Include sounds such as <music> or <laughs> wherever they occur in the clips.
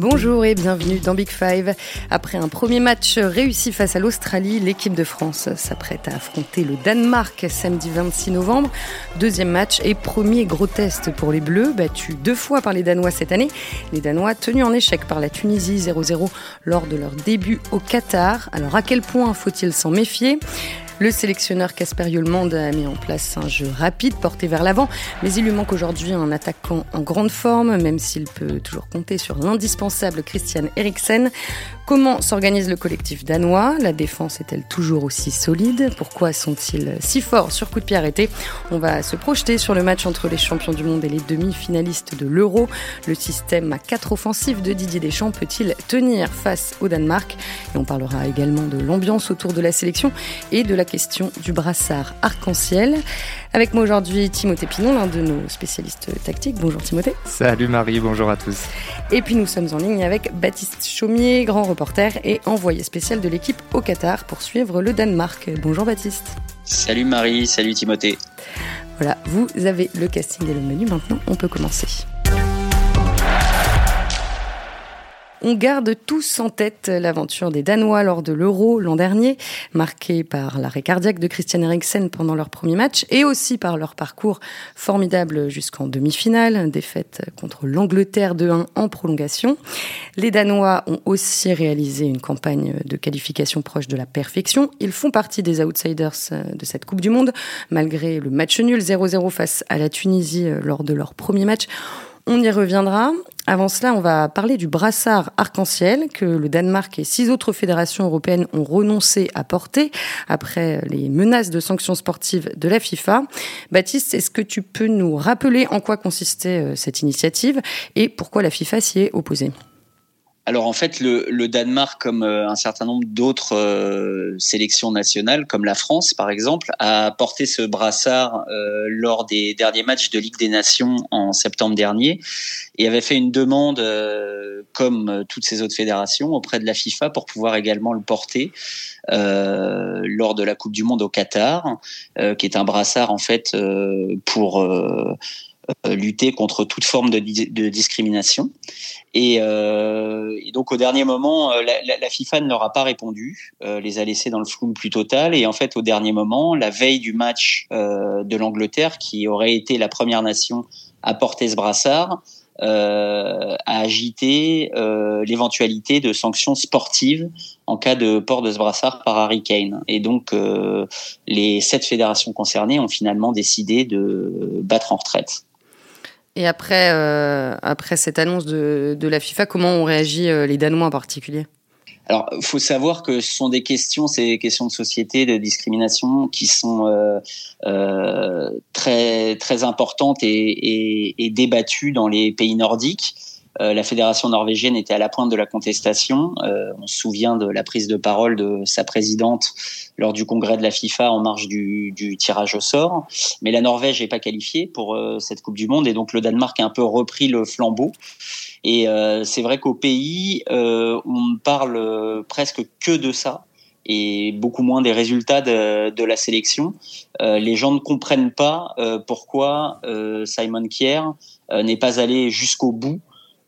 Bonjour et bienvenue dans Big Five. Après un premier match réussi face à l'Australie, l'équipe de France s'apprête à affronter le Danemark samedi 26 novembre. Deuxième match et premier gros test pour les Bleus, battus deux fois par les Danois cette année. Les Danois tenus en échec par la Tunisie 0-0 lors de leur début au Qatar. Alors à quel point faut-il s'en méfier? Le sélectionneur Casper Yolmand a mis en place un jeu rapide porté vers l'avant, mais il lui manque aujourd'hui un attaquant en grande forme, même s'il peut toujours compter sur l'indispensable Christian Eriksen. Comment s'organise le collectif danois? La défense est-elle toujours aussi solide? Pourquoi sont-ils si forts sur coup de pied arrêté? On va se projeter sur le match entre les champions du monde et les demi-finalistes de l'Euro. Le système à quatre offensives de Didier Deschamps peut-il tenir face au Danemark? Et on parlera également de l'ambiance autour de la sélection et de la question du brassard arc-en-ciel. Avec moi aujourd'hui Timothée Pinon, l'un de nos spécialistes tactiques. Bonjour Timothée. Salut Marie, bonjour à tous. Et puis nous sommes en ligne avec Baptiste Chaumier, grand reporter et envoyé spécial de l'équipe au Qatar pour suivre le Danemark. Bonjour Baptiste. Salut Marie, salut Timothée. Voilà, vous avez le casting et le menu. Maintenant, on peut commencer. On garde tous en tête l'aventure des Danois lors de l'Euro l'an dernier, marquée par l'arrêt cardiaque de Christian Eriksen pendant leur premier match et aussi par leur parcours formidable jusqu'en demi-finale, défaite contre l'Angleterre de 1 en prolongation. Les Danois ont aussi réalisé une campagne de qualification proche de la perfection. Ils font partie des outsiders de cette Coupe du Monde, malgré le match nul 0-0 face à la Tunisie lors de leur premier match. On y reviendra. Avant cela, on va parler du brassard arc-en-ciel que le Danemark et six autres fédérations européennes ont renoncé à porter après les menaces de sanctions sportives de la FIFA. Baptiste, est-ce que tu peux nous rappeler en quoi consistait euh, cette initiative et pourquoi la FIFA s'y est opposée? Alors en fait, le, Danemark, comme euh, un certain nombre d'autres euh, sélections nationales, comme la France par exemple, a porté ce brassard euh, lors des derniers matchs de Ligue des Nations en septembre dernier et avait fait une demande, comme toutes ces autres fédérations, auprès de la FIFA pour pouvoir également le porter lors de la Coupe du Monde au Qatar, qui est un brassard en fait pour lutter contre toute forme de, de discrimination. Euh, et, donc au dernier moment, euh, la, FIFA ne leur a pas répondu, euh, les a laissés dans le flou plus total. Et en fait, au dernier moment, la veille du match de l'Angleterre, qui aurait été la première nation à porter ce brassard, a agité l'éventualité de sanctions sportives en cas de port de ce brassard par Harry Kane. Et donc, les sept fédérations concernées ont finalement décidé de battre en retraite. Et après, euh, après cette annonce de, de, la FIFA, comment ont réagi euh, les Danois en particulier? Alors, faut savoir que ce sont des questions, ces questions de société, de discrimination, qui sont euh, très très importantes et, débattues dans les pays nordiques. Euh, la fédération norvégienne était à la pointe de la contestation. Euh, on se souvient de la prise de parole de sa présidente lors du congrès de la FIFA en marge du, tirage au sort. Mais la Norvège n'est pas qualifiée pour euh, cette Coupe du Monde et donc le Danemark a un peu repris le flambeau. Et c'est vrai qu'au pays, on ne parle presque que de ça et beaucoup moins des résultats de, la sélection. les gens ne comprennent pas pourquoi Simon Kier n'est pas allé jusqu'au bout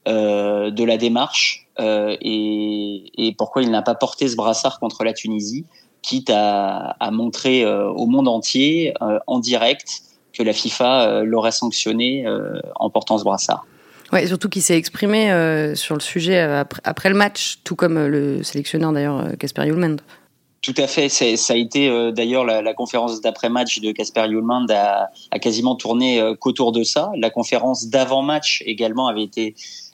euh, de la démarche euh, et, pourquoi il n'a pas porté ce brassard contre la Tunisie, quitte à, montrer euh, au monde entier en direct que la FIFA l'aurait sanctionné en portant ce brassard. Ouais, surtout qu'il s'est exprimé sur le sujet après, le match, tout comme le sélectionneur d'ailleurs Casper Hjulmand. Tout à fait. Ça a été d'ailleurs la, conférence d'après-match de Casper Hjulmand a, a, quasiment tourné qu'autour de ça. La conférence d'avant-match également avait été euh,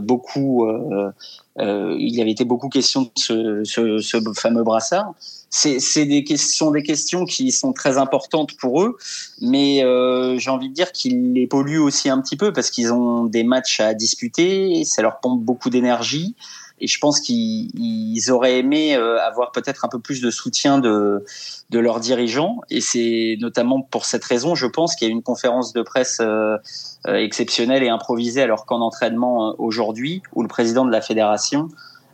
beaucoup, euh, euh, il avait été beaucoup question de ce, ce, ce fameux brassard. C'est des questions, des questions qui sont très importantes pour eux, mais euh, j'ai envie de dire qu'ils les polluent aussi un petit peu parce qu'ils ont des matchs à disputer, ça leur pompe beaucoup d'énergie. Et je pense qu'ils auraient aimé euh, avoir peut-être un peu plus de soutien de, de leurs dirigeants. Et c'est notamment pour cette raison, je pense, qu'il y a une conférence de presse euh, euh, exceptionnelle et improvisée à leur camp d'entraînement aujourd'hui, où le président de la fédération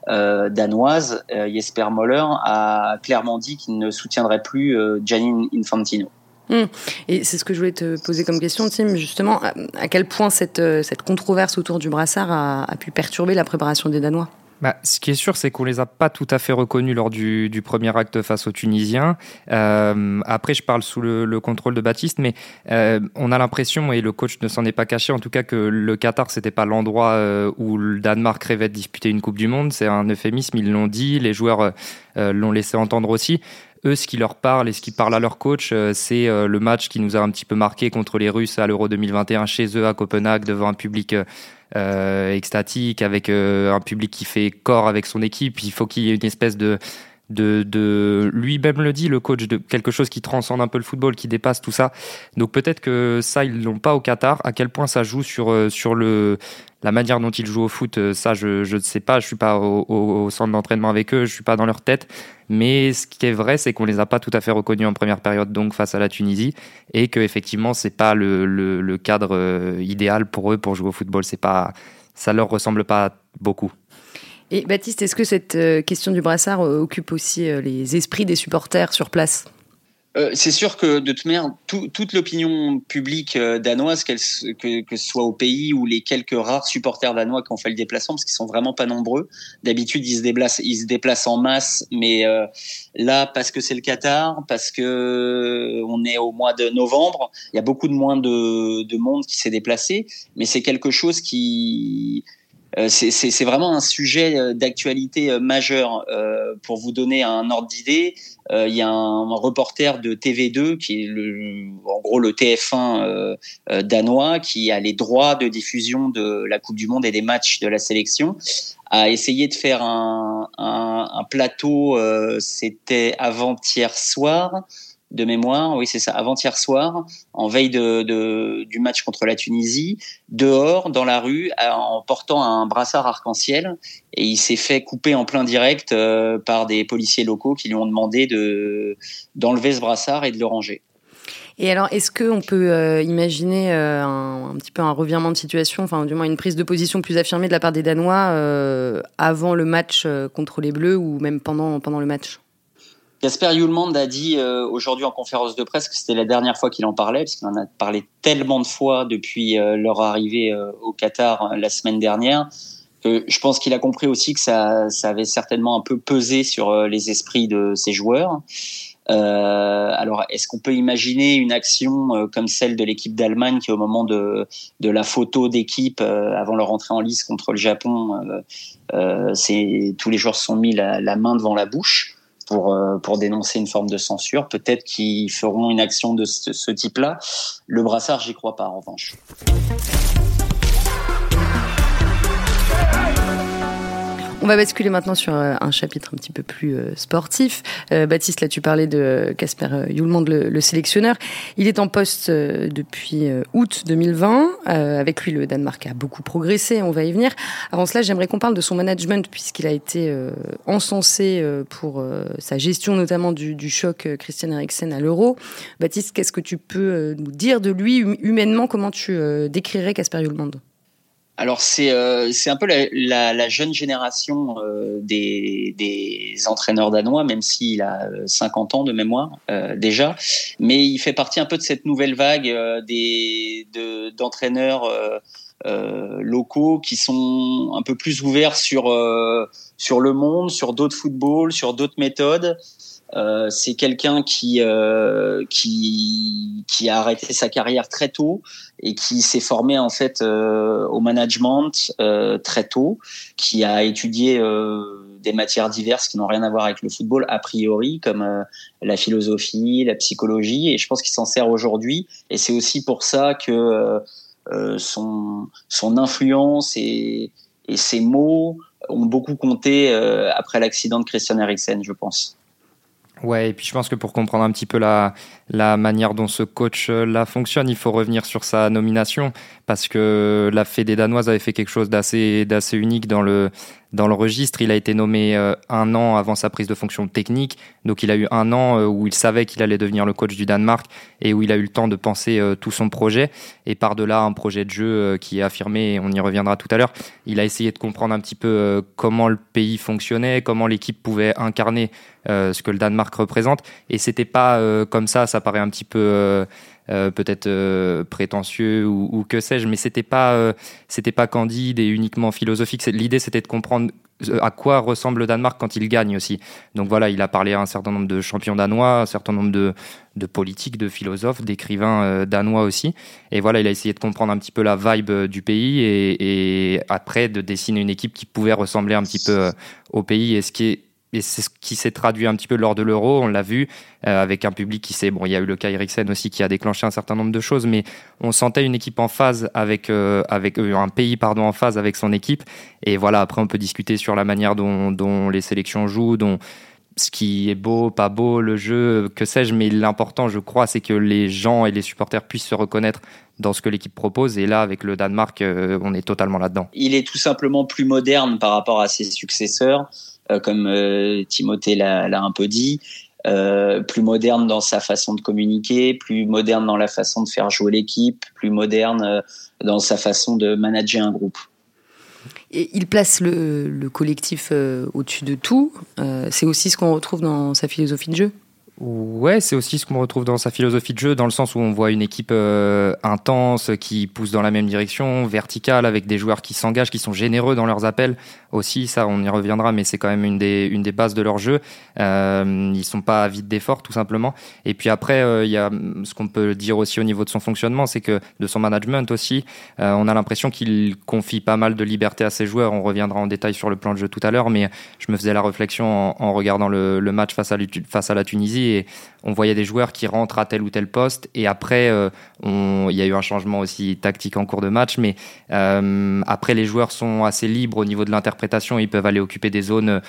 danoise, Jesper Moller, a clairement dit qu'il ne soutiendrait plus Gianni Infantino. Hum. Et c'est ce que je voulais te poser comme question, Tim, justement, à quel point cette, cette controverse autour du brassard a pu perturber la préparation des Danois? Bah, ce qui est sûr, c'est qu'on les a pas tout à fait reconnus lors du, premier acte face aux Tunisiens. Euh, après, je parle sous le, le, contrôle de Baptiste, mais euh, on a l'impression, et le coach ne s'en est pas caché, en tout cas que le Qatar, c'était pas l'endroit euh, où le Danemark rêvait de disputer une Coupe du Monde. C'est un euphémisme, ils l'ont dit, les joueurs l'ont laissé entendre aussi eux, ce qui leur parle et ce qui parle à leur coach, euh, c'est le match qui nous a un petit peu marqué contre les Russes à l'Euro 2021 chez eux à Copenhague devant un public euh, extatique, avec euh, un public qui fait corps avec son équipe. Il faut qu'il y ait une espèce de de, lui-même le dit, le coach, de quelque chose qui transcende un peu le football, qui dépasse tout ça. Donc peut-être que ça, ils l'ont pas au Qatar. À quel point ça joue sur, euh, sur le, la manière dont ils jouent au foot, euh, ça, je, je ne sais pas. Je suis pas au, au, centre d'entraînement avec eux, je suis pas dans leur tête. Mais ce qui est vrai, c'est qu'on les a pas tout à fait reconnus en première période, donc face à la Tunisie, et que effectivement, c'est pas le, le, le, cadre euh, idéal pour eux pour jouer au football. C'est pas, ça leur ressemble pas beaucoup. Et Baptiste, est-ce que cette euh, question du brassard occupe aussi les esprits des supporters sur place? Euh, c'est sûr que de toute manière, toute l'opinion publique euh, danoise, que, que, ce soit au pays ou les quelques rares supporters danois qui ont fait le déplacement, parce qu'ils sont vraiment pas nombreux. D'habitude, ils se déplacent, ils se déplacent en masse, mais euh, là, parce que c'est le Qatar, parce que on est au mois de novembre, il y a beaucoup de moins de monde qui s'est déplacé, mais c'est quelque chose qui c'est vraiment un sujet d'actualité majeur. pour vous donner un ordre d'idée, euh, il y a un reporter de TV2 qui est le, en gros le TF1 euh, euh, danois qui a les droits de diffusion de la Coupe du Monde et des matchs de la sélection a essayé de faire un, un, un plateau, c'était avant-hier soir, de mémoire, oui c'est ça, avant-hier soir, en veille du match contre la Tunisie, dehors, dans la rue, en portant un brassard arc-en-ciel, et il s'est fait couper en plein direct euh, par des policiers locaux qui lui ont demandé de d'enlever ce brassard et de le ranger. Et alors, est-ce qu'on peut euh, imaginer euh, un, petit peu un revirement de situation, enfin du moins une prise de position plus affirmée de la part des Danois avant le match contre les Bleus ou même pendant le match? Casper Yulmand a dit euh, aujourd'hui en conférence de presse que c'était la dernière fois qu'il en parlait, parce qu'il en a parlé tellement de fois depuis euh, leur arrivée euh, au Qatar la semaine dernière, que je pense qu'il a compris aussi que ça, ça avait certainement un peu pesé sur les esprits de ses joueurs. alors, est-ce qu'on peut imaginer une action comme celle de l'équipe d'Allemagne qui, au moment de, de la photo d'équipe avant leur entrée en lice contre le Japon, tous les joueurs se sont mis la, la main devant la bouche? Pour, euh, pour dénoncer une forme de censure. Peut-être qu'ils feront une action de ce type-là. Le brassard, j'y crois pas en revanche. On va basculer maintenant sur euh, un chapitre un petit peu plus euh, sportif. Euh, Baptiste, là, tu parlais de Casper Yulmand, le, le, sélectionneur. Il est en poste depuis août 2020. avec lui, le Danemark a beaucoup progressé. On va y venir. Avant cela, j'aimerais qu'on parle de son management puisqu'il a été encensé pour sa gestion, notamment du, du choc Christian Eriksen à l'Euro. Baptiste, qu'est-ce que tu peux nous dire de lui humainement? Comment tu décrirais Casper Yulmand alors c'est euh, c'est un peu la, la, la jeune génération euh, des, des entraîneurs danois, même s'il a 50 euh, ans de mémoire euh, déjà, mais il fait partie un peu de cette nouvelle vague euh, des d'entraîneurs locaux qui sont un peu plus ouverts sur sur le monde, sur d'autres footballs, sur d'autres méthodes. Euh, c'est quelqu'un qui, euh, qui qui a arrêté sa carrière très tôt et qui s'est formé en fait euh, au management euh, très tôt, qui a étudié des matières diverses qui n'ont rien à voir avec le football a priori, comme la philosophie, la psychologie, et je pense qu'il s'en sert aujourd'hui. Et c'est aussi pour ça que son son influence et et ses mots ont beaucoup compté après l'accident de Christian Eriksen, je pense. Ouais, et puis je pense que pour comprendre un petit peu la, la manière dont ce coach-là fonctionne, il faut revenir sur sa nomination, parce que la Fédé danoise avait fait quelque chose d'assez, d'assez unique dans le, dans le registre. Il a été nommé un an avant sa prise de fonction technique, donc il a eu un an où il savait qu'il allait devenir le coach du Danemark et où il a eu le temps de penser tout son projet. Et par-delà un projet de jeu qui est affirmé, on y reviendra tout à l'heure, il a essayé de comprendre un petit peu comment le pays fonctionnait, comment l'équipe pouvait incarner ce que le Danemark représente. Et c'était pas comme ça, ça paraît un petit peu euh, peut-être euh, prétentieux ou, que sais-je, mais c'était pas euh, c'était pas candide et uniquement philosophique. L'idée c'était de comprendre à quoi ressemble le Danemark quand il gagne aussi. Donc voilà, il a parlé à un certain nombre de champions danois, un certain nombre de, de politiques, de philosophes, d'écrivains danois aussi. Et voilà, il a essayé de comprendre un petit peu la vibe du pays et, et après de dessiner une équipe qui pouvait ressembler un petit peu au pays. Et ce qui est et c'est ce qui s'est traduit un petit peu lors de l'euro, on l'a vu, euh, avec un public qui s'est... Bon, il y a eu le cas Eriksen aussi qui a déclenché un certain nombre de choses, mais on sentait une équipe en phase avec, euh, avec euh, un pays pardon, en phase avec son équipe. Et voilà, après on peut discuter sur la manière dont, dont les sélections jouent, dont ce qui est beau, pas beau, le jeu, que sais-je, mais l'important, je crois, c'est que les gens et les supporters puissent se reconnaître dans ce que l'équipe propose. Et là, avec le Danemark, on est totalement là-dedans. Il est tout simplement plus moderne par rapport à ses successeurs. Euh, comme euh, Timothée l'a un peu dit. Euh, plus moderne dans sa façon de communiquer, plus moderne dans la façon de faire jouer l'équipe, plus moderne dans sa façon de manager un groupe. Et il place le, collectif au-dessus de tout. c'est aussi ce qu'on retrouve dans sa philosophie de jeu Ouais, c'est aussi ce qu'on retrouve dans sa philosophie de jeu, dans le sens où on voit une équipe euh, intense, qui pousse dans la même direction, verticale, avec des joueurs qui s'engagent, qui sont généreux dans leurs appels. Aussi, ça, on y reviendra, mais c'est quand même une des, bases de leur jeu. Euh, ils sont pas vides d'efforts, tout simplement. Et puis après, euh, il y a ce qu'on peut dire aussi au niveau de son fonctionnement, c'est que de son management aussi, euh, on a l'impression qu'il confie pas mal de liberté à ses joueurs. On reviendra en détail sur le plan de jeu tout à l'heure, mais je me faisais la réflexion en, regardant le, match face à la Tunisie et on voyait des joueurs qui rentrent à tel ou tel poste. Et après euh, il y a eu un changement aussi tactique en cours de match mais euh, après les joueurs sont assez libres au niveau de l'interprétation. Ils peuvent aller occuper des zones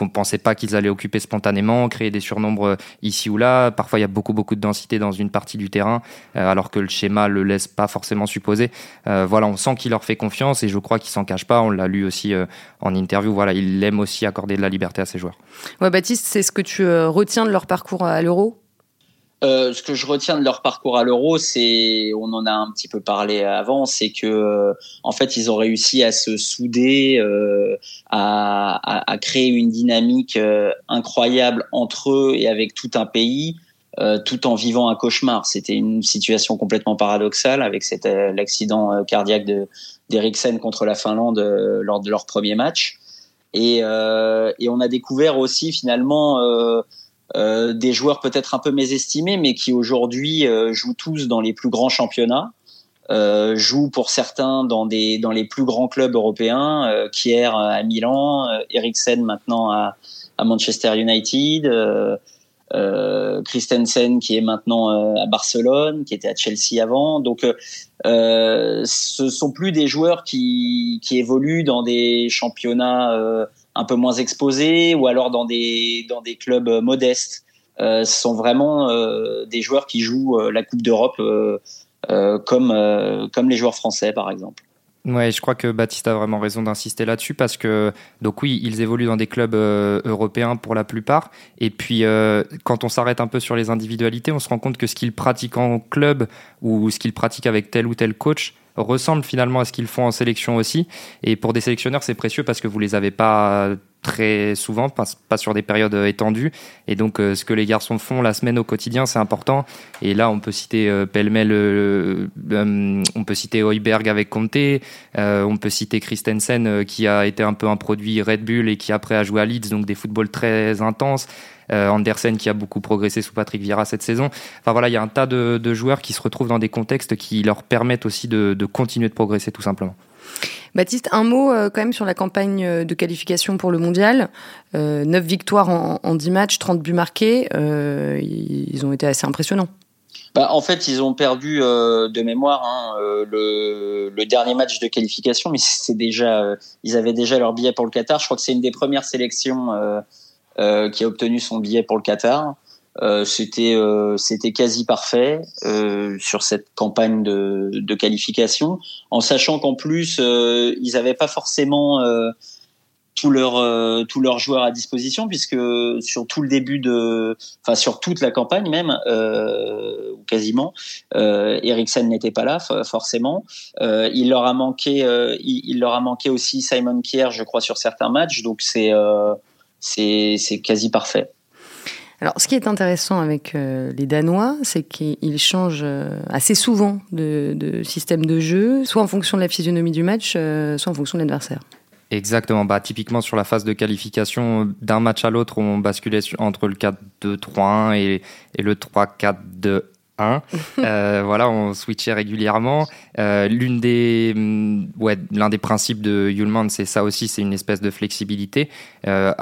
qu'on ne pensait pas qu'ils allaient occuper spontanément, créer des surnombres ici ou là. Parfois, il y a beaucoup, beaucoup de densité dans une partie du terrain, euh, alors que le schéma le laisse pas forcément supposer. voilà, on sent qu'il leur fait confiance et je crois qu'il s'en cache pas. On l'a lu aussi en interview. Voilà, il aime aussi accorder de la liberté à ses joueurs. Ouais, Baptiste, c'est ce que tu retiens de leur parcours à l'Euro? Euh, ce que je retiens de leur parcours à l'Euro, c'est, on en a un petit peu parlé avant, c'est que euh, en fait ils ont réussi à se souder, euh, à, à, à, créer une dynamique euh, incroyable entre eux et avec tout un pays, tout en vivant un cauchemar. C'était une situation complètement paradoxale avec cet l'accident cardiaque de d'Eriksen contre la Finlande lors de leur premier match. Et, et on a découvert aussi finalement euh, des joueurs peut-être un peu mésestimés, mais qui aujourd'hui euh, jouent tous dans les plus grands championnats, euh, jouent pour certains dans des dans les plus grands clubs européens, euh, Kier à Milan, Eriksen maintenant à, à Manchester United. Euh, Christensen qui est maintenant à Barcelone, qui était à Chelsea avant. Donc, euh, ce sont plus des joueurs qui, qui évoluent dans des championnats un peu moins exposés ou alors dans des, dans des clubs euh, modestes. Euh, ce sont vraiment euh, des joueurs qui jouent la Coupe d'Europe comme, comme les joueurs français, par exemple. Ouais, je crois que Baptiste a vraiment raison d'insister là-dessus parce que donc oui, ils évoluent dans des clubs européens pour la plupart. Et puis quand on s'arrête un peu sur les individualités, on se rend compte que ce qu'ils pratiquent en club ou ce qu'ils pratiquent avec tel ou tel coach, ressemble finalement à ce qu'ils font en sélection aussi. Et pour des sélectionneurs, c'est précieux parce que vous les avez pas très souvent, pas, sur des périodes étendues. Et donc, euh, ce que les garçons font la semaine au quotidien, c'est important. Et là, on peut citer euh, pêle-mêle, euh, on peut citer Hoiberg avec Conte, on peut citer Christensen qui a été un peu un produit Red Bull et qui après a joué à Leeds, donc des footballs très intenses. Euh, Andersen qui a beaucoup progressé sous Patrick Vieira cette saison. Enfin voilà, il y a un tas de, joueurs qui se retrouvent dans des contextes qui leur permettent aussi de, continuer de progresser tout simplement. Baptiste, un mot euh, quand même sur la campagne euh, de qualification pour le mondial. Euh, 9 victoires en, en 10 matchs, 30 buts marqués. ils ont été assez impressionnants. Bah, en fait, ils ont perdu de mémoire hein, le, dernier match de qualification, mais c'est déjà, ils avaient déjà leur billet pour le Qatar. Je crois que c'est une des premières sélections euh, qui a obtenu son billet pour le Qatar. Euh, c'était euh, c'était quasi parfait euh, sur cette campagne de, de, qualification, en sachant qu'en plus ils n'avaient pas forcément tous leurs euh, tous leurs joueurs à disposition puisque sur tout le début de enfin sur toute la campagne même euh, quasiment euh, Eriksen n'était pas là forcément. Euh, il leur a manqué euh, il, il, leur a manqué aussi Simon Kier je crois sur certains matchs. Donc c'est c'est quasi parfait alors, ce qui est intéressant avec les Danois, c'est qu'ils changent assez souvent de, système de jeu, soit en fonction de la physionomie du match, soit en fonction de l'adversaire. Exactement. Bah, typiquement, sur la phase de qualification, d'un match à l'autre, on basculait entre le 4-2-3-1 et, et le 3-4-2 <laughs> euh, voilà, on switchait régulièrement. Euh, l'une des, mm, ouais, l'un des principes de Yulman, c'est ça aussi, c'est une espèce de flexibilité, euh,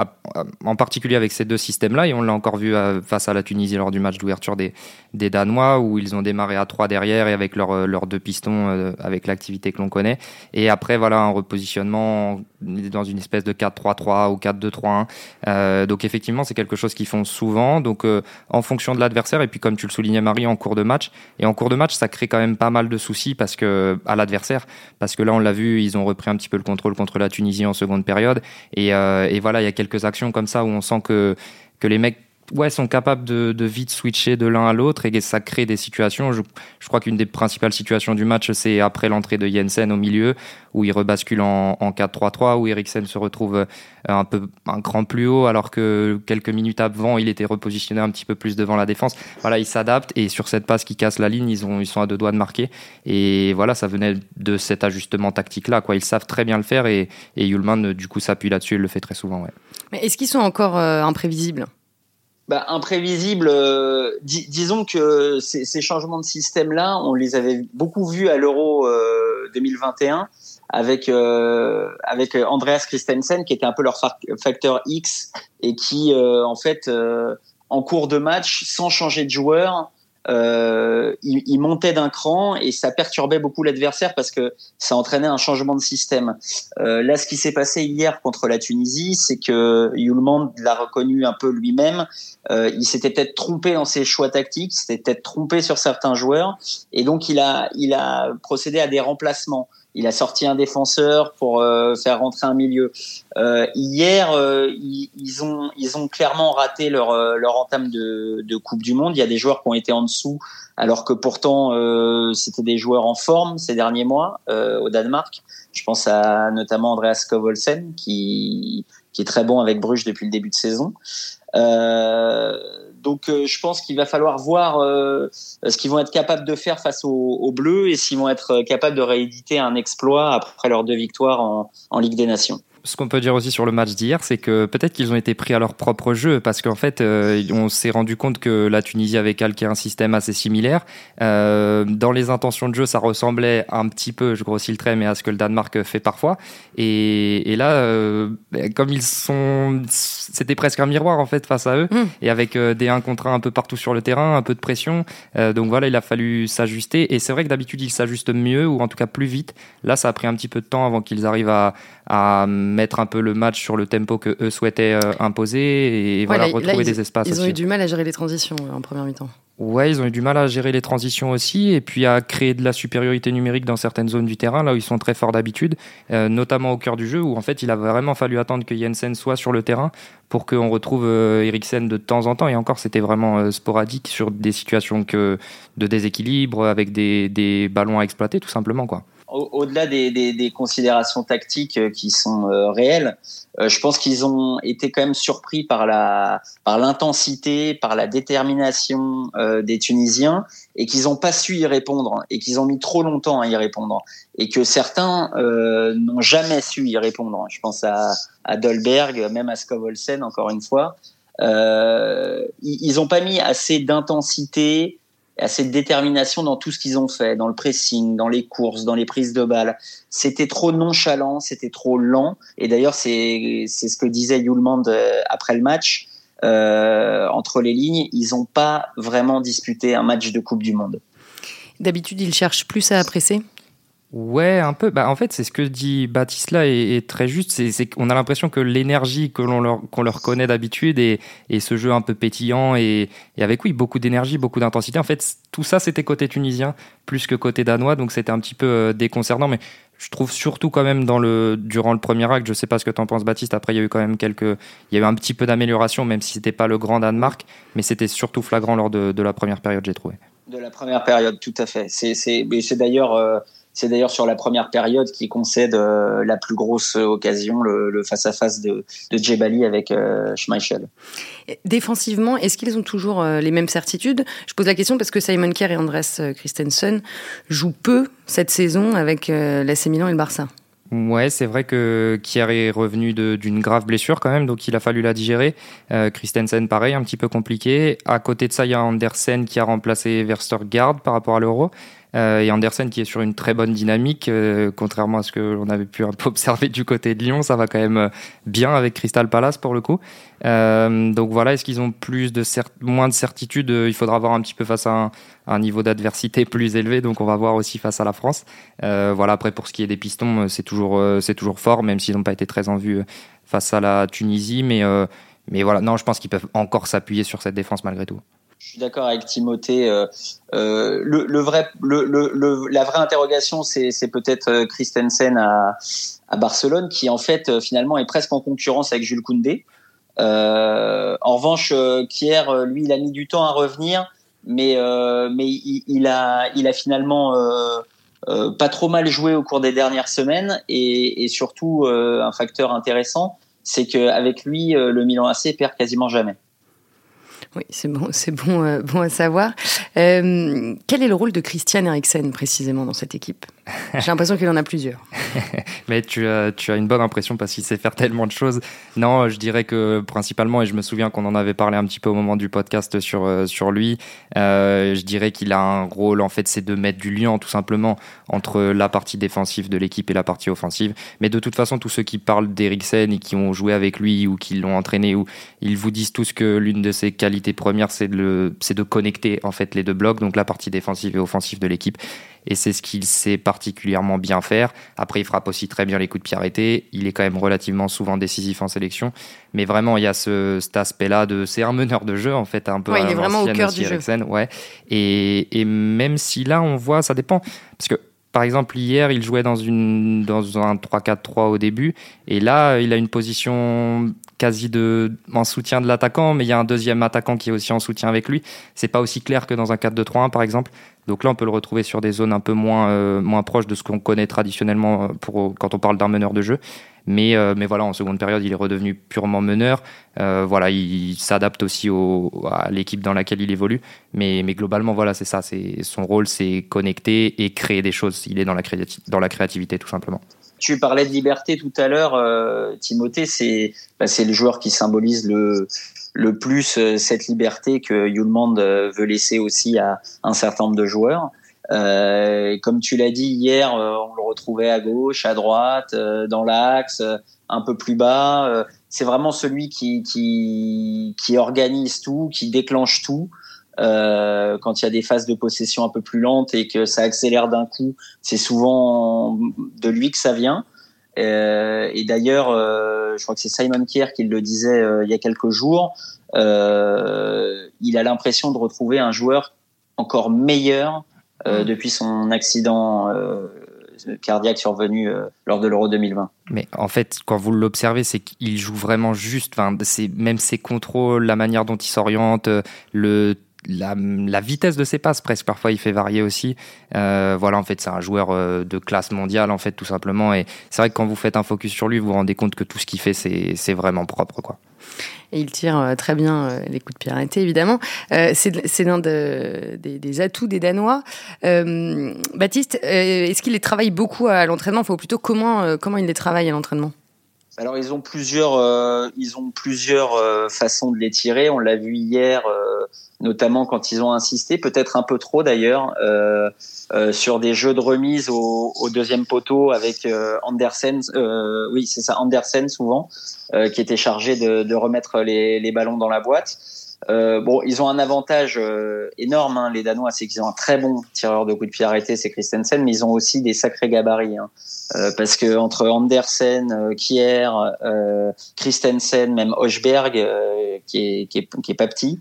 en particulier avec ces deux systèmes-là. Et on l'a encore vu face à la Tunisie lors du match d'ouverture des, des Danois, où ils ont démarré à 3 derrière et avec leurs leur deux pistons, avec l'activité que l'on connaît. Et après, voilà, un repositionnement dans une espèce de 4-3-3 ou 4-2-3-1. donc effectivement, c'est quelque chose qu'ils font souvent. Donc en fonction de l'adversaire, et puis comme tu le soulignais, Marie, en de match. Et en cours de match, ça crée quand même pas mal de soucis parce que à l'adversaire, parce que là, on l'a vu, ils ont repris un petit peu le contrôle contre la Tunisie en seconde période. Et, euh, voilà, il y a quelques actions comme ça où on sent que que les mecs ouais, sont capables de, de vite switcher de l'un à l'autre et ça crée des situations. Je, crois qu'une des principales situations du match, c'est après l'entrée de Jensen au milieu, où il rebascule en, en 4-3-3, où Eriksen se retrouve euh, un peu un cran plus haut, alors que quelques minutes avant, il était repositionné un petit peu plus devant la défense. Voilà, il s'adapte et sur cette passe qui casse la ligne, ils, ont, ils sont à deux doigts de marquer. Et voilà, ça venait de cet ajustement tactique-là. Ils savent très bien le faire et, et Yulman, du coup, s'appuie là-dessus et le fait très souvent. Ouais. Mais est-ce qu'ils sont encore euh, imprévisibles? Bah, imprévisible. Euh, disons que ces, changements de système-là, on les avait beaucoup vus à l'Euro euh, 2021 avec euh, avec Andreas Christensen qui était un peu leur facteur X et qui euh, en fait euh, en cours de match, sans changer de joueur, euh, il, montait d'un cran et ça perturbait beaucoup l'adversaire parce que ça entraînait un changement de système. Euh, là, ce qui s'est passé hier contre la Tunisie, c'est que Yulman l'a reconnu un peu lui-même. Euh, il s'était peut-être trompé dans ses choix tactiques, s'était peut-être trompé sur certains joueurs et donc il a procédé à des remplacements il a sorti un défenseur pour euh, faire rentrer un milieu. Euh, hier, euh, ils, ont ils ont clairement raté leur leur entame de, de, Coupe du Monde. Il y a des joueurs qui ont été en dessous, alors que pourtant c'était des joueurs en forme ces derniers mois au Danemark. Je pense à notamment Andreas Kovolsen qui qui est très bon avec Bruges depuis le début de saison. Euh, donc euh, je pense qu'il va falloir voir euh, ce qu'ils vont être capables de faire face aux, Bleus et s'ils vont être capables de rééditer un exploit après leurs deux victoires en Ligue des Nations ce qu'on peut dire aussi sur le match d'hier, c'est que peut-être qu'ils ont été pris à leur propre jeu, parce qu'en fait, euh, on s'est rendu compte que la Tunisie avait calqué un système assez similaire. Euh, dans les intentions de jeu, ça ressemblait un petit peu, je grossis le trait, mais à ce que le Danemark fait parfois. Et, et là, euh, comme ils sont, c'était presque un miroir en fait face à eux, mmh. et avec des 1 contre 1 un peu partout sur le terrain, un peu de pression. Donc voilà, il a fallu s'ajuster. Et c'est vrai que d'habitude, ils s'ajustent mieux, ou en tout cas plus vite. Là, ça a pris un petit peu de temps avant qu'ils arrivent à, à mettre un peu le match sur le tempo que eux souhaitaient euh, imposer et voilà, retrouver des espaces. Ils ont eu du mal à gérer les transitions euh, en première mi-temps. Ouais, ils ont eu du mal à gérer les transitions aussi et puis à créer de la supériorité numérique dans certaines zones du terrain, là où ils sont très forts d'habitude, euh, notamment au cœur du jeu où en fait il a vraiment fallu attendre que Jensen soit sur le terrain pour qu'on retrouve Eriksen de temps en temps et encore c'était vraiment sporadique sur des situations que de déséquilibre avec des, des ballons à exploiter tout simplement quoi au-delà des, des, des, considérations tactiques euh, qui sont euh, réelles, euh, je pense qu'ils ont été quand même surpris par la par l'intensité, par la détermination des Tunisiens et qu'ils n'ont pas su y répondre et qu'ils ont mis trop longtemps à y répondre et que certains n'ont jamais su y répondre. Je pense à, à Dolberg, même à Skovolsen encore une fois. ils n'ont pas mis assez d'intensité, assez de détermination dans tout ce qu'ils ont fait, dans le pressing, dans les courses, dans les prises de balles. C'était trop nonchalant, c'était trop lent. Et d'ailleurs, c'est ce que disait Yulmand euh, après le match. Euh, entre les lignes, ils n'ont pas vraiment disputé un match de Coupe du Monde. D'habitude, ils cherchent plus à presser Ouais, un peu. Bah, en fait, c'est ce que dit Baptiste là est, très juste. C'est qu'on a l'impression que l'énergie que l'on leur, qu'on leur connaît d'habitude et, et, ce jeu un peu pétillant et, et avec oui beaucoup d'énergie, beaucoup d'intensité. En fait, tout ça c'était côté tunisien plus que côté danois, donc c'était un petit peu euh, déconcertant. Mais je trouve surtout quand même dans le durant le premier acte, je sais pas ce que tu en penses Baptiste, après il y a eu quand même quelques il y a eu un petit peu d'amélioration même si c'était pas le grand Danemark, mais c'était surtout flagrant lors de, de la première période, j'ai trouvé. De la première période, tout à fait. C'est d'ailleurs euh, c'est d'ailleurs sur la première période qui concède euh, la plus grosse occasion, le face-à-face de, de Djebali avec euh, Schmeichel. Défensivement, est-ce qu'ils ont toujours euh, les mêmes certitudes? Je pose la question parce que Simon Kerr et Andres Christensen jouent peu cette saison avec l'AC Milan et le Barça. Ouais, c'est vrai que Kier est revenu d'une grave blessure quand même, donc il a fallu la digérer. Christensen, pareil, un petit peu compliqué. À côté de ça, il y a Andersen qui a remplacé Verstergaard par rapport à l'Euro. Euh, et Andersen qui est sur une très bonne dynamique, euh, contrairement à ce que l'on avait pu un <laughs> observer du côté de Lyon, ça va quand même euh, bien avec Crystal Palace pour le coup. donc voilà, est-ce qu'ils ont plus de moins de certitude Il faudra voir un petit peu face à un, niveau d'adversité <laughs> plus élevé, donc on va voir aussi face à la France. voilà, après pour ce qui est des pistons, c'est toujours c'est toujours fort, même s'ils n'ont pas été très en vue face à la Tunisie, mais mais voilà, non, je pense qu'ils peuvent encore s'appuyer sur cette défense malgré tout. Je suis d'accord avec Timothée. Euh, euh, le, vrai, le, la vraie interrogation, c'est, peut-être euh, Christensen à, à, Barcelone, qui en fait finalement est presque en concurrence avec Jules Koundé. en revanche, Kier, lui, il a mis du temps à revenir, mais mais il, a il a finalement pas trop mal joué au cours des dernières semaines, et, et surtout un facteur intéressant, c'est qu'avec lui, le Milan AC perd quasiment jamais. Oui, c'est bon, c'est bon, euh, à savoir. Euh, quel est le rôle de Christian Eriksen précisément dans cette équipe? J'ai l'impression qu'il en a plusieurs. <laughs> Mais tu as une bonne impression parce qu'il sait faire tellement de choses. Non, je dirais que principalement, et je me souviens qu'on en avait parlé un petit peu au moment du podcast sur, euh, sur lui, je dirais qu'il a un rôle, en fait, c'est de mettre du lien tout simplement entre la partie défensive de l'équipe et la partie offensive. Mais de toute façon, tous ceux qui parlent d'Eriksen et qui ont joué avec lui ou qui l'ont entraîné, ou ils vous disent tous que l'une de ses qualités première, c'est de, de connecter en fait les deux blocs, donc la partie défensive et offensive de l'équipe. Et c'est ce qu'il sait particulièrement bien faire. Après, il frappe aussi très bien les coups de pied arrêtés. Il est quand même relativement souvent décisif en sélection. Mais vraiment, il y a ce, cet aspect-là de. C'est un meneur de jeu, en fait, un peu. il est vraiment au cœur du jeu. Ouais. Et, et même si là, on voit, ça dépend. Parce que par exemple, hier, il jouait dans, une, dans un 3-4-3 au début. Et là, il a une position quasi de, en soutien de l'attaquant, mais il y a un deuxième attaquant qui est aussi en soutien avec lui. C'est pas aussi clair que dans un 4-2-3-1 par exemple. Donc là, on peut le retrouver sur des zones un peu moins, euh, moins proches de ce qu'on connaît traditionnellement euh, pour, quand on parle d'un meneur de jeu. Mais, euh, mais voilà, en seconde période, il est redevenu purement meneur. voilà, il, s'adapte aussi au, à l'équipe dans laquelle il évolue. Mais, mais globalement, voilà, c'est ça. C'est son rôle, c'est connecter et créer des choses. Il est dans la, dans la créativité, tout simplement. Tu parlais de liberté tout à l'heure, euh, Timothée, c'est bah, c'est le joueur qui symbolise le le plus euh, cette liberté que Yulmand euh, veut laisser aussi à un certain nombre de joueurs. Euh, comme tu l'as dit hier, on le retrouvait à gauche, à droite, dans l'axe, un peu plus bas. c'est vraiment celui qui, organise tout, qui déclenche tout. Euh, quand il y a des phases de possession un peu plus lentes et que ça accélère d'un coup, c'est souvent de lui que ça vient. Euh, et d'ailleurs, euh, je crois que c'est Simon Kier qui le disait euh, il y a quelques jours. Euh, il a l'impression de retrouver un joueur encore meilleur mmh. depuis son accident cardiaque survenu lors de l'Euro 2020. Mais en fait, quand vous l'observez, c'est qu'il joue vraiment juste. Enfin, même ses contrôles, la manière dont il s'oriente, le la, vitesse de ses passes presque parfois il fait varier aussi euh, voilà en fait c'est un joueur euh, de classe mondiale en fait tout simplement et c'est vrai que quand vous faites un focus sur lui vous vous rendez compte que tout ce qu'il fait c'est vraiment propre quoi et il tire euh, très bien les coups de pied arrêtés, évidemment. c'est l'un des, des, atouts des Danois. Baptiste, est-ce qu'il les travaille beaucoup à l'entraînement? Enfin, plutôt comment, comment il les travaille à l'entraînement? Alors ils ont plusieurs, ils ont plusieurs façons de les tirer. On l'a vu hier notamment quand ils ont insisté, peut-être un peu trop d'ailleurs, euh, euh, sur des jeux de remise au, au deuxième poteau avec euh, Andersen, euh, oui c'est ça, Andersen souvent, euh, qui était chargé de, de remettre les, les, ballons dans la boîte. Euh, bon, ils ont un avantage énorme, hein, les Danois, c'est qu'ils ont un très bon tireur de coups de pied arrêté, c'est Christensen, mais ils ont aussi des sacrés gabarits, hein, parce que entre Andersen, Kier, Christensen, même Hochberg, qui est, qui, est, qui est pas petit,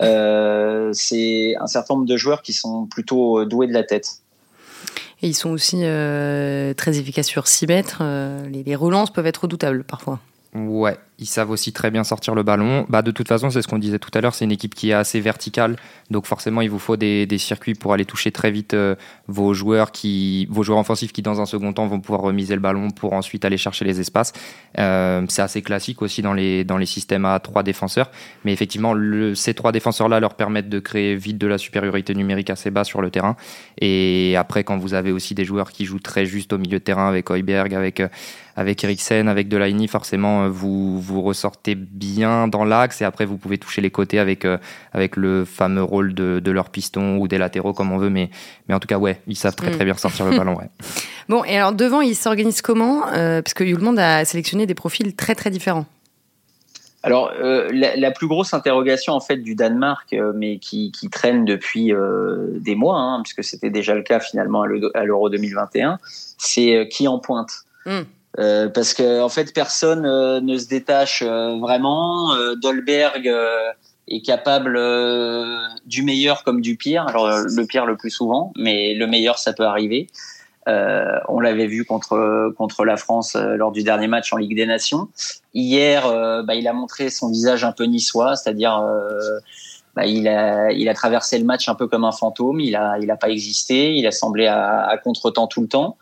c'est un certain nombre de joueurs qui sont plutôt doués de la tête. Et ils sont aussi très efficaces sur 6 mètres. les relances peuvent être redoutables parfois. Ouais, ils savent aussi très bien sortir le ballon. Bah, de toute façon, c'est ce qu'on disait tout à l'heure, c'est une équipe qui est assez verticale. Donc forcément, il vous faut des, circuits pour aller toucher très vite euh, vos joueurs qui, vos joueurs offensifs qui, dans un second temps, vont pouvoir remiser le ballon pour ensuite aller chercher les espaces. Euh, c'est assez classique aussi dans les, dans les systèmes à trois défenseurs. Mais effectivement, ces trois défenseurs-là leur permettent de créer vite de la supériorité numérique assez bas sur le terrain. Et après, quand vous avez aussi des joueurs qui jouent très juste au milieu de terrain avec Heuberg, avec, euh, avec Eriksen, avec Delaney, forcément, vous, vous ressortez bien dans l'axe et après vous pouvez toucher les côtés avec, euh, avec le fameux rôle de, de, leur piston ou des latéraux comme on veut. Mais, mais en tout cas, ouais, ils savent très très mm. bien sortir le ballon. Ouais. <laughs> Bon, et alors devant, ils s'organisent comment euh, Parce que Yulmand a sélectionné des profils très très différents. Alors, euh, la, plus grosse interrogation en fait du Danemark, mais qui, qui, traîne depuis des mois, hein, puisque c'était déjà le cas finalement à l'Euro 2021, c'est qui en pointe. Mm. Euh, parce que en fait personne euh, ne se détache euh, vraiment. Dolberg est capable du meilleur comme du pire. Alors le pire le plus souvent, mais le meilleur ça peut arriver. on l'avait vu contre contre la France lors du dernier match en Ligue des Nations. Hier, bah, il a montré son visage un peu niçois, c'est-à-dire bah, il a il a traversé le match un peu comme un fantôme. Il a il a pas existé. Il a semblé à, à contretemps tout le temps.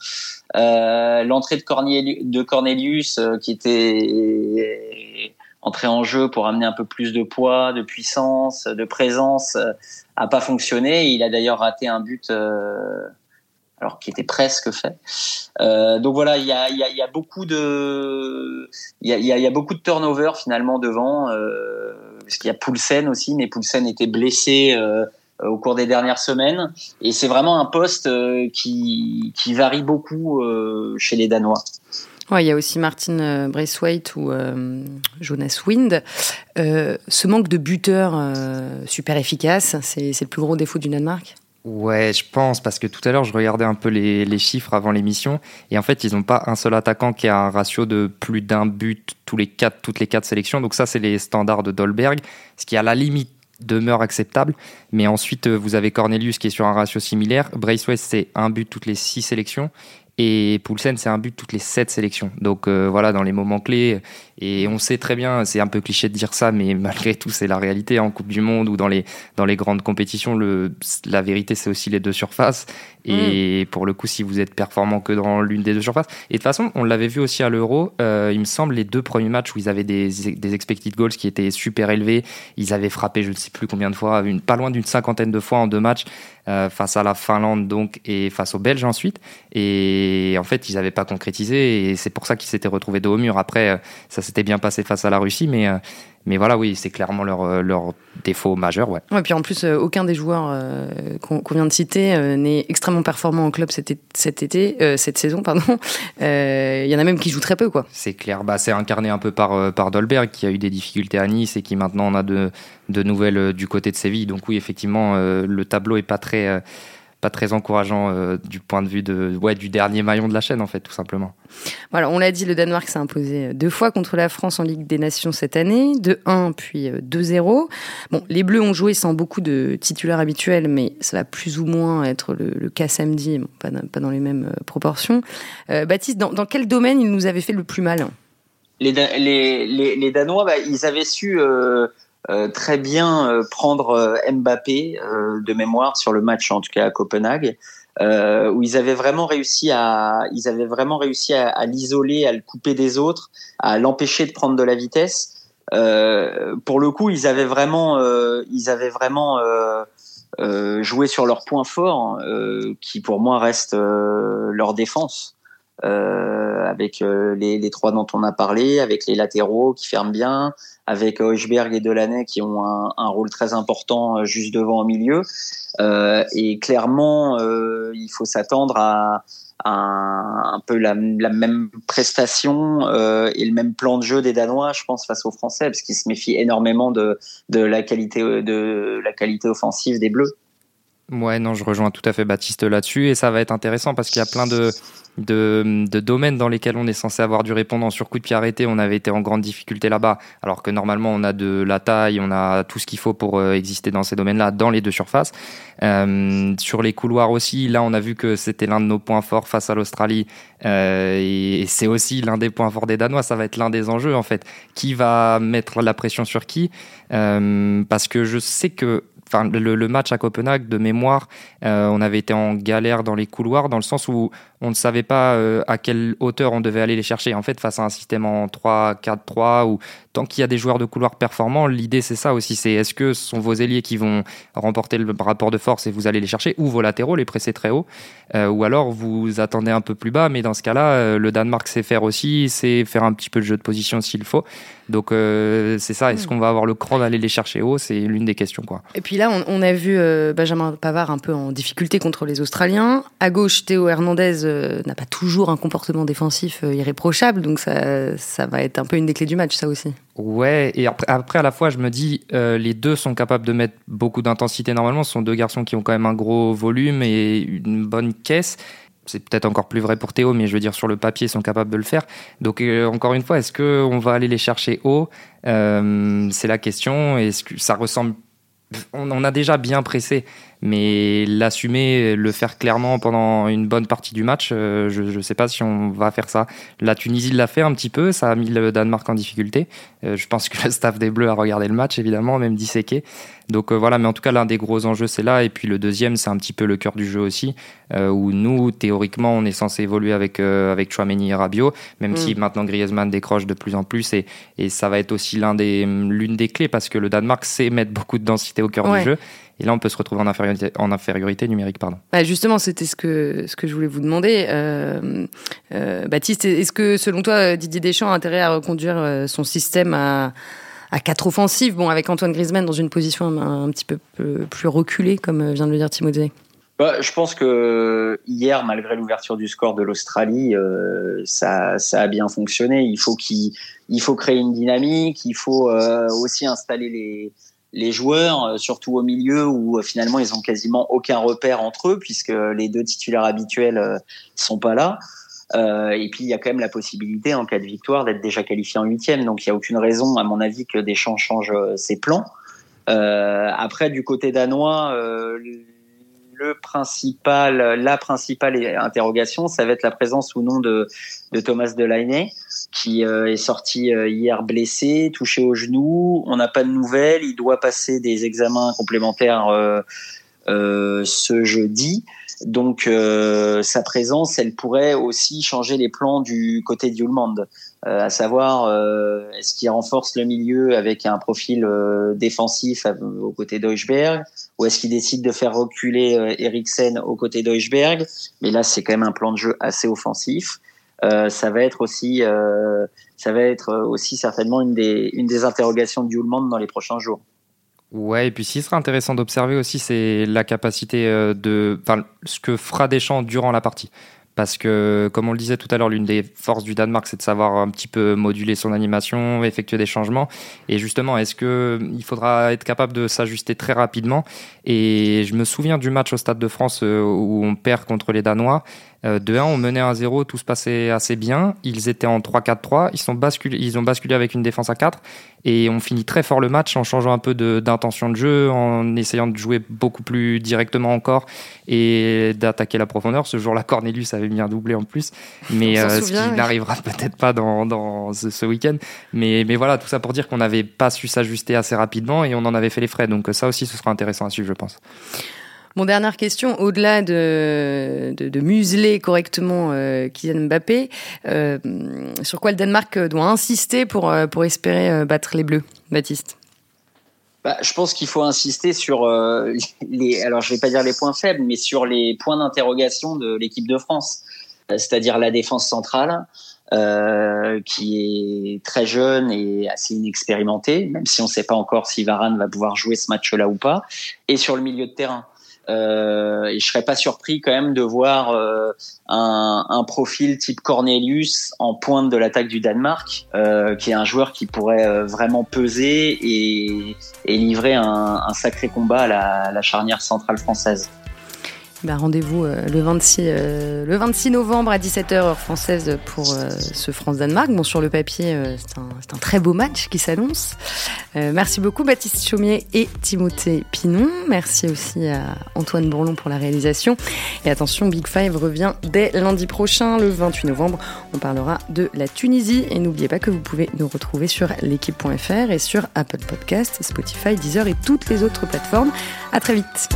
Euh, l'entrée de, Cornelius, euh, qui était entré en jeu pour amener un peu plus de poids, de puissance, de présence, euh, a pas fonctionné. Il a d'ailleurs raté un but alors qui était presque fait. Donc voilà, il y a, beaucoup de, il y a, beaucoup de turnover finalement devant, euh, parce qu'il y a Poulsen aussi, mais Poulsen était blessé au cours des dernières semaines. Et c'est vraiment un poste euh, qui, qui varie beaucoup euh, chez les Danois. Ouais, il y a aussi Martin Braithwaite ou Jonas Wind. ce manque de buteurs super efficace, c'est le plus gros défaut du Danemark? Ouais, je pense, parce que tout à l'heure, je regardais un peu les, les chiffres avant l'émission, et en fait, ils n'ont pas un seul attaquant qui a un ratio de plus d'un but tous les quatre, toutes les quatre sélections. Donc ça, c'est les standards de Dolberg, ce qui, à la limite, demeure acceptable. Mais ensuite, euh, vous avez Cornelius qui est sur un ratio similaire. Braceway, c'est un but toutes les six sélections. Et Poulsen, c'est un but toutes les sept sélections. Donc euh, voilà, dans les moments clés, et on sait très bien, c'est un peu cliché de dire ça, mais <laughs> malgré tout, c'est la réalité en Coupe du Monde ou dans les, dans les grandes compétitions. Le, la vérité, c'est aussi les deux surfaces. Et mm. pour le coup, si vous êtes performant que dans l'une des deux surfaces. Et de toute façon, on l'avait vu aussi à l'Euro, euh, il me semble, les deux premiers matchs où ils avaient des, des expected goals qui étaient super élevés. Ils avaient frappé, je ne sais plus combien de fois, une, pas loin d'une cinquantaine de fois en deux matchs. Euh, face à la Finlande donc et face aux Belges ensuite et en fait ils n'avaient pas concrétisé et c'est pour ça qu'ils s'étaient retrouvés dos au mur après euh, ça c'était bien passé face à la Russie, mais, euh, mais voilà, oui, c'est clairement leur, euh, leur défaut majeur. Ouais. ouais puis en plus, aucun des joueurs qu'on vient de citer n'est extrêmement performant en club cet, cet été, cette saison, pardon. Il <laughs> y en a même qui jouent très peu, quoi. C'est clair. Bah, c'est incarné un peu par, par Dolberg, qui a eu des difficultés à Nice et qui maintenant en a de, de nouvelles du côté de Séville. Donc oui, effectivement, le tableau est pas très pas très encourageant euh, du point de vue de, ouais, du dernier maillon de la chaîne, en fait, tout simplement. Voilà, on l'a dit, le Danemark s'est imposé deux fois contre la France en Ligue des Nations cette année, de 1 puis 2-0. Euh, bon, les Bleus ont joué sans beaucoup de titulaires habituels, mais ça va plus ou moins être le, cas samedi, pas, dans, les mêmes euh, proportions. Baptiste, dans, quel domaine ils nous avaient fait le plus mal? Les, les, les, Danois, bah, ils avaient su euh, très bien euh, prendre euh, Mbappé de mémoire sur le match en tout cas à Copenhague. Où ils avaient vraiment réussi à ils avaient vraiment réussi à, à l'isoler à le couper des autres à l'empêcher de prendre de la vitesse. Pour le coup ils avaient vraiment ils avaient vraiment joué sur leur point fort qui pour moi reste leur défense avec les, les, trois dont on a parlé, avec les latéraux qui ferment bien, avec Hochberg et Delaney qui ont un, un, rôle très important euh, juste devant au milieu. Euh, et clairement, euh, il faut s'attendre à, à, un peu la, la même prestation euh, et le même plan de jeu des Danois, je pense, face aux Français, parce qu'ils se méfient énormément de, de la qualité de la qualité offensive des Bleus. Ouais, non, je rejoins tout à fait Baptiste là-dessus et ça va être intéressant parce qu'il y a plein de, de, domaines dans lesquels on est censé avoir du répondant. Sur coup de pied arrêté, on avait été en grande difficulté là-bas, alors que normalement on a de la taille, on a tout ce qu'il faut pour euh, exister dans ces domaines-là, dans les deux surfaces. Euh, sur les couloirs aussi, là on a vu que c'était l'un de nos points forts face à l'Australie euh, et c'est aussi l'un des points forts des Danois. Ça va être l'un des enjeux en fait. Qui va mettre la pression sur qui? Parce que je sais que enfin le, match à Copenhague de mémoire, euh, on avait été en galère dans les couloirs dans le sens où on ne savait pas euh, à quelle hauteur on devait aller les chercher. En fait, face à un système en 3-4-3 ou tant qu'il y a des joueurs de couloir performants, l'idée c'est ça aussi, c'est est-ce que ce sont vos ailiers qui vont remporter le rapport de force et vous allez les chercher ou vos latéraux les presser très haut euh, ou alors vous attendez un peu plus bas mais dans ce cas-là le Danemark sait faire aussi, c'est faire un petit peu de jeu de position s'il faut. Donc c'est ça, est-ce hmm. qu'on va avoir le cran d'aller les chercher haut, c'est l'une des questions quoi. Et puis là on, a vu Benjamin Pavard un peu en difficulté contre les Australiens, à gauche Théo Hernandez euh, n'a pas toujours un comportement défensif euh, irréprochable, donc ça, va être un peu une des clés du match, ça aussi. Ouais, et après, à la fois, je me dis, euh, les deux sont capables de mettre beaucoup d'intensité normalement. Ce sont deux garçons qui ont quand même un gros volume et une bonne caisse. C'est peut-être encore plus vrai pour Théo, mais je veux dire, sur le papier, ils sont capables de le faire. Donc, encore une fois, est-ce qu'on va aller les chercher haut? C'est la question. Est-ce que ça ressemble on, a déjà bien pressé mais l'assumer, le faire clairement pendant une bonne partie du match, euh, je ne sais pas si on va faire ça. La Tunisie l'a fait un petit peu, ça a mis le Danemark en difficulté. Euh, je pense que <laughs> le staff des Bleus a regardé le match, évidemment, même disséqué. Donc euh, voilà, mais en tout cas, l'un des gros enjeux, c'est là. Et puis le deuxième, c'est un petit peu le cœur du jeu aussi, où nous, théoriquement, on est censé évoluer avec, avec Chouameni et Rabiot, même mm. si maintenant Griezmann décroche de plus en plus. Et, et ça va être aussi l'une des, des clés, parce que le Danemark sait mettre beaucoup de densité au cœur du jeu. Et là, on peut se retrouver en infériorité, en infériorité numérique. Pardon. Bah justement, c'était ce que, ce que je voulais vous demander. Euh, euh, Baptiste, est-ce que selon toi, Didier Deschamps a intérêt à reconduire euh, son système à, à quatre offensives, bon, avec Antoine Griezmann dans une position un, petit peu plus reculée, comme vient de le dire Timothée bah, je pense que hier, malgré l'ouverture du score de l'Australie, euh, ça, ça, a bien fonctionné. Il faut qu'il, il faut créer une dynamique. Il faut euh, aussi installer les, les joueurs, euh, surtout au milieu où euh, finalement ils ont quasiment aucun repère entre eux puisque les deux titulaires habituels euh, sont pas là. et puis il y a quand même la possibilité en cas de victoire d'être déjà qualifié en huitième. Donc il y a aucune raison, à mon avis, que Deschamps change ses plans. après du côté danois, le principal, la principale interrogation, ça va être la présence ou non de, de Thomas Delaney, qui euh, est sorti euh, hier blessé, touché au genou. On n'a pas de nouvelles. Il doit passer des examens complémentaires euh, ce jeudi. Donc sa présence, elle pourrait aussi changer les plans du côté d'Ulmand, à savoir est-ce qu'il renforce le milieu avec un profil défensif aux côtés d'Euchberg ou est-ce qu'il décide de faire reculer Eriksen aux côtés d'Euchberg Mais là, c'est quand même un plan de jeu assez offensif. Euh, ça va être aussi, euh, ça va être aussi certainement une des, interrogations du monde dans les prochains jours. Ouais, et puis ce qui sera intéressant d'observer aussi, c'est la capacité de, enfin, ce que fera Deschamps durant la partie parce que, comme on le disait tout à l'heure, l'une des forces du Danemark, c'est de savoir un petit peu moduler son animation, effectuer des changements. Et justement, est-ce que il faudra être capable de s'ajuster très rapidement? Et je me souviens du match au Stade de France euh, où on perd contre les Danois. Euh, de 1, on menait 1-0, tout se passait assez bien. Ils étaient en 3-4-3, ils, sont basculés, ils ont basculé avec une défense à 4 et on finit très fort le match en changeant un peu d'intention de, jeu, en essayant de jouer beaucoup plus directement encore et d'attaquer la profondeur. Ce jour-là, Cornelius avait bien doublé en plus, mais euh, ce qui n'arrivera <laughs> peut-être pas dans, ce, week-end. Mais, mais voilà, tout ça pour dire qu'on n'avait pas su s'ajuster assez rapidement et on en avait fait les frais. Donc ça aussi, ce sera intéressant à suivre, je pense. Mon dernière question, au-delà de, museler correctement euh, Kylian Mbappé, euh, sur quoi le Danemark doit insister pour, euh, pour espérer battre les Bleus, Baptiste? Bah, je pense qu'il faut insister sur les, alors je vais pas dire les points faibles, mais sur les points d'interrogation de l'équipe de France, c'est-à-dire la défense centrale, euh, qui est très jeune et assez inexpérimenté, même si on ne sait pas encore si Varane va pouvoir jouer ce match-là ou pas, et sur le milieu de terrain. Euh, et je serais pas surpris quand même de voir euh, un, un, profil type Cornelius en pointe de l'attaque du Danemark, euh, qui est un joueur qui pourrait euh, vraiment peser et, et livrer un, un, sacré combat à la, la charnière centrale française. Ben, rendez-vous le 26 le 26 novembre à 17h heure française pour ce France-Danemark. Bon, sur le papier, c'est un, un, très beau match qui s'annonce. merci beaucoup Baptiste Chaumier et Timothée Pinon. Merci aussi à Antoine Bourlon pour la réalisation. Et attention, Big Five revient dès lundi prochain, le 28 novembre. On parlera de la Tunisie. Et n'oubliez pas que vous pouvez nous retrouver sur l'équipe.fr et sur Apple Podcast, Spotify, Deezer et toutes les autres plateformes. À très vite.